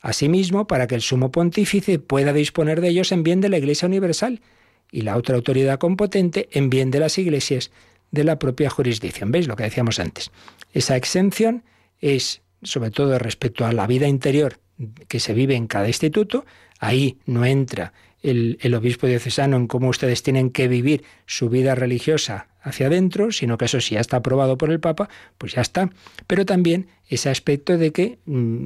S2: Asimismo, para que el sumo pontífice pueda disponer de ellos en bien de la Iglesia Universal y la otra autoridad competente en bien de las iglesias de la propia jurisdicción. ¿Veis lo que decíamos antes? Esa exención es sobre todo respecto a la vida interior que se vive en cada instituto. Ahí no entra el, obispo diocesano en cómo ustedes tienen que vivir su vida religiosa hacia adentro, sino que eso sí ya está aprobado por el Papa, pues ya está. Pero también ese aspecto de que mm,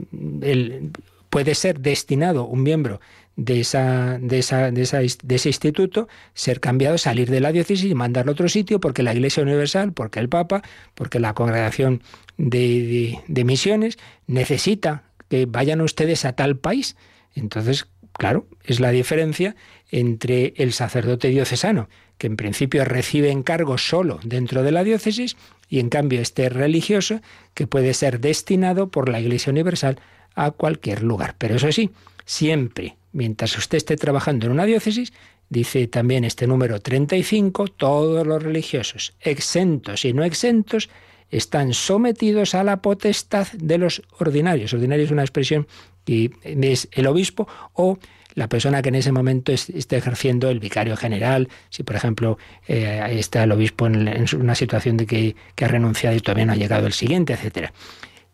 S2: puede ser destinado un miembro de, esa, de, esa, de, ese instituto, ser cambiado, salir de la diócesis y mandarlo a otro sitio porque la Iglesia Universal, porque el Papa, porque la Congregación de, de Misiones necesita que vayan ustedes a tal país. Entonces, claro, es la diferencia entre el sacerdote diocesano, que en principio recibe encargos solo dentro de la diócesis, y en cambio este religioso, que puede ser destinado por la Iglesia Universal a cualquier lugar. Pero eso sí, siempre mientras usted esté trabajando en una diócesis, dice también este número 35, todos los religiosos, exentos y no exentos, están sometidos a la potestad de los ordinarios. Ordinario es una expresión que es el obispo o la persona que en ese momento esté ejerciendo el vicario general, si por ejemplo eh, está el obispo en, una situación de que, que ha renunciado y todavía no ha llegado el siguiente, etcétera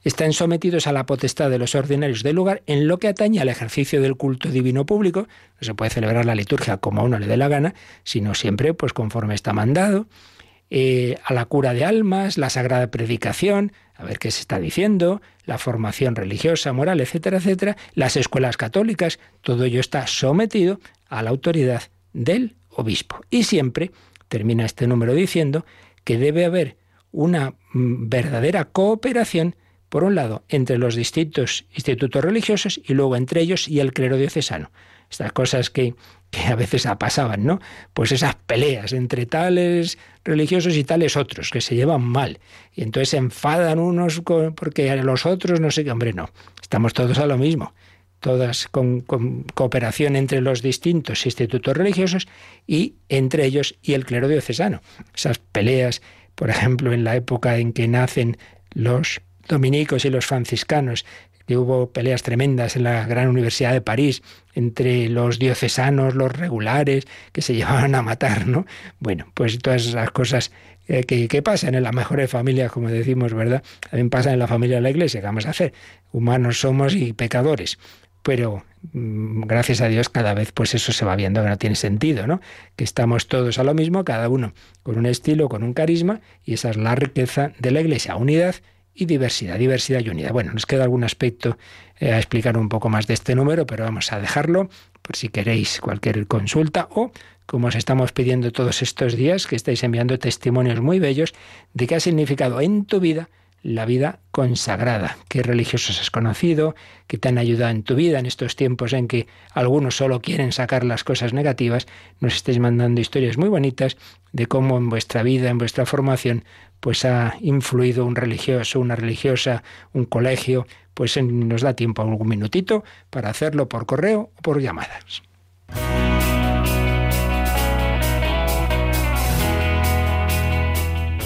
S2: están sometidos a la potestad de los ordinarios del lugar en lo que atañe al ejercicio del culto divino público. No se puede celebrar la liturgia como a uno le dé la gana, sino siempre pues conforme está mandado. Eh, a la cura de almas, la sagrada predicación, a ver qué se está diciendo, la formación religiosa, moral, etcétera, etcétera, las escuelas católicas, todo ello está sometido a la autoridad del obispo. Y siempre termina este número diciendo que debe haber una mm, verdadera cooperación, por un lado, entre los distintos institutos religiosos y luego entre ellos y el clero diocesano. Estas cosas que, a veces *laughs* pasaban, ¿no? Pues esas peleas entre tales religiosos y tales otros, que se llevan mal. Y entonces se enfadan unos porque los otros no sé qué, hombre, no. Estamos todos a lo mismo. Todas con, con cooperación entre los distintos institutos religiosos y entre ellos y el clero diocesano. Esas peleas, por ejemplo, en la época en que nacen los dominicos y los franciscanos, que hubo peleas tremendas en la gran universidad de París entre los diocesanos, los regulares, que se *laughs* llevaban a matar, ¿no? Bueno, pues todas esas cosas eh, que, pasan en las mejores familias, como decimos, ¿verdad? También pasan en la familia de la iglesia, ¿qué vamos a hacer? Humanos somos y pecadores. Pero mm, gracias a Dios cada vez pues eso se va viendo que no tiene sentido, ¿no? Que estamos todos a lo mismo, cada uno con un estilo, con un carisma, y esa es la riqueza de la iglesia, unidad y diversidad, diversidad y unidad. Bueno, nos queda algún aspecto eh, a explicar un poco más de este número, pero vamos a dejarlo por si queréis cualquier consulta o como os estamos pidiendo todos estos días, que estáis enviando testimonios muy bellos de qué ha significado en tu vida la vida consagrada. ¿Qué religiosos has conocido? ¿Qué te han ayudado en tu vida en estos tiempos en que algunos solo quieren sacar las cosas negativas? Nos estáis mandando historias muy bonitas de cómo en vuestra vida, en vuestra formación, pues ha influido un religioso, una religiosa, un colegio. Pues nos da tiempo algún minutito para hacerlo por correo o por llamadas.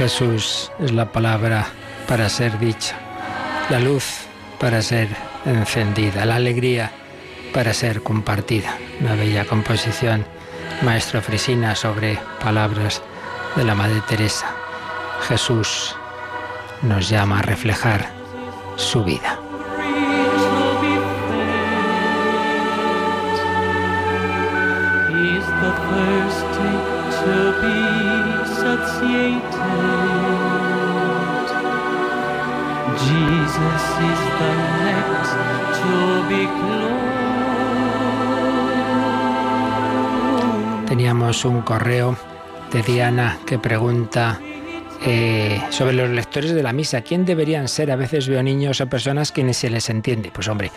S2: Jesús es la palabra para ser dicha, la luz para ser encendida, la alegría para ser compartida. Una bella composición, maestro Frisina, sobre palabras de la Madre Teresa. Jesús nos llama a reflejar su vida. Un correo de Diana que pregunta eh, sobre los lectores de la misa. ¿Quién deberían ser? A veces veo niños o personas que ni se les entiende. Pues hombre,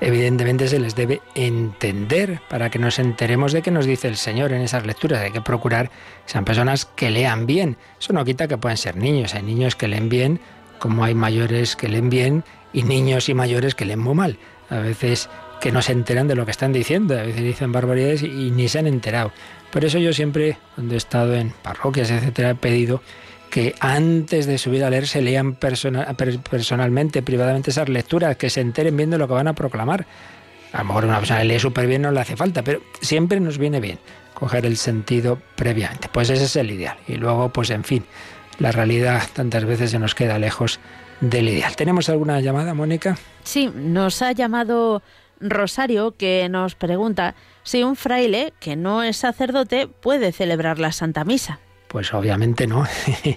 S2: evidentemente se les debe entender para que nos enteremos de qué nos dice el Señor en esas lecturas. Hay que procurar que sean personas que lean bien. Eso no quita que puedan ser niños. Hay niños que leen bien, como hay mayores que leen bien y niños y mayores que leen muy mal. A veces que no se enteran de lo que están diciendo, a veces dicen barbaridades y ni se han enterado. Por eso yo siempre, cuando he estado en parroquias, etcétera, he pedido que antes de subir a leer se lean personalmente, privadamente esas lecturas, que se enteren viendo lo que van a proclamar. A lo mejor una persona lee súper bien, no le hace falta, pero siempre nos viene bien coger el sentido previamente. Pues ese es el ideal. Y luego, pues en fin, la realidad tantas veces se nos queda lejos del ideal. ¿Tenemos alguna llamada, Mónica?
S3: Sí, nos ha llamado Rosario que nos pregunta si un fraile que no es sacerdote puede celebrar la Santa Misa.
S2: Pues obviamente no.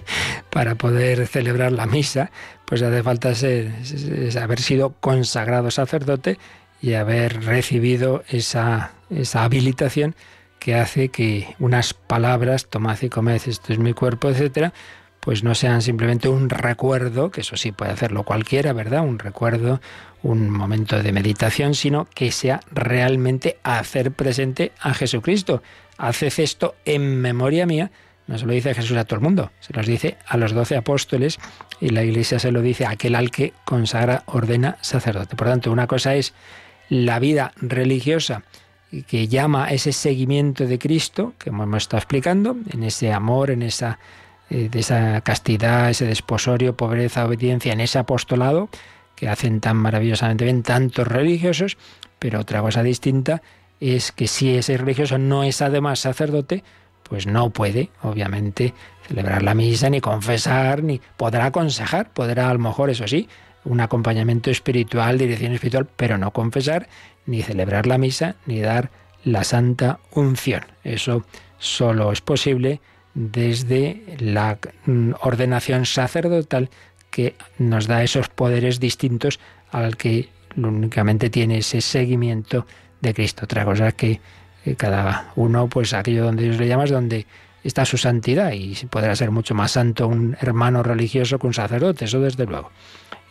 S2: *laughs* Para poder celebrar la misa, pues hace falta haber sido consagrado sacerdote y haber recibido esa, esa habilitación que hace que unas palabras, tomad y comed, esto es mi cuerpo, etcétera, pues no sean simplemente un recuerdo, que eso sí puede hacerlo cualquiera, ¿verdad? Un recuerdo, un momento de meditación, sino que sea realmente hacer presente a Jesucristo. Haced esto en memoria mía. No se lo dice Jesús a todo el mundo, se los dice a los doce apóstoles y la Iglesia se lo dice a aquel al que consagra, ordena sacerdote. Por tanto, una cosa es la vida religiosa que llama a ese seguimiento de Cristo, que hemos estado explicando, en ese amor, en esa eh, de esa castidad, ese desposorio, pobreza, obediencia, en ese apostolado que hacen tan maravillosamente bien tantos religiosos, pero otra cosa distinta es que si ese religioso no es además sacerdote, pues no puede, obviamente, celebrar la misa, ni confesar, ni podrá aconsejar, podrá a lo mejor, eso sí, un acompañamiento espiritual, dirección espiritual, pero no confesar, ni celebrar la misa, ni dar la santa unción. Eso solo es posible desde la mm, ordenación sacerdotal que nos da esos poderes distintos al que únicamente tiene ese seguimiento de Cristo. Otra cosa que cada uno, pues aquello donde Dios le llama es donde está su santidad y podrá ser mucho más santo un hermano religioso que un sacerdote, eso desde luego.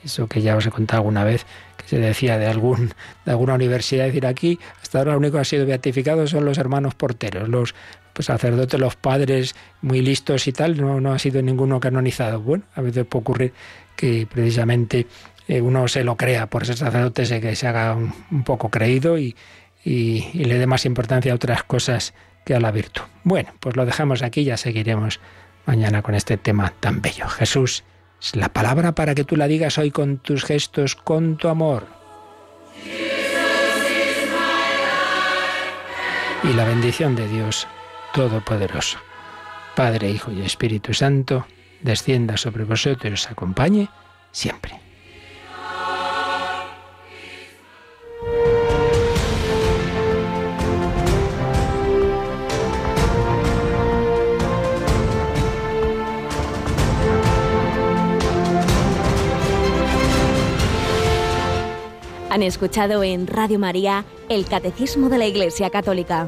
S2: Eso que ya os he contado alguna vez, que se decía de, algún, de alguna universidad, decir aquí, hasta ahora lo único que ha sido beatificado son los hermanos porteros, los pues, sacerdotes, los padres muy listos y tal, no, ha sido ninguno canonizado. Bueno, a veces puede ocurrir que precisamente eh, uno se lo crea por ser sacerdote, se, que se haga un, poco creído y, y, y, le dé más importancia a otras cosas que a la virtud. Bueno, pues lo dejamos aquí, ya seguiremos mañana con este tema tan bello. Jesús es la palabra para que tú la digas hoy con tus gestos, con tu amor. Y la bendición de Dios Todopoderoso, Padre, Hijo y Espíritu Santo, descienda sobre vosotros y os acompañe siempre.
S1: Han escuchado en Radio María el Catecismo de la Iglesia Católica,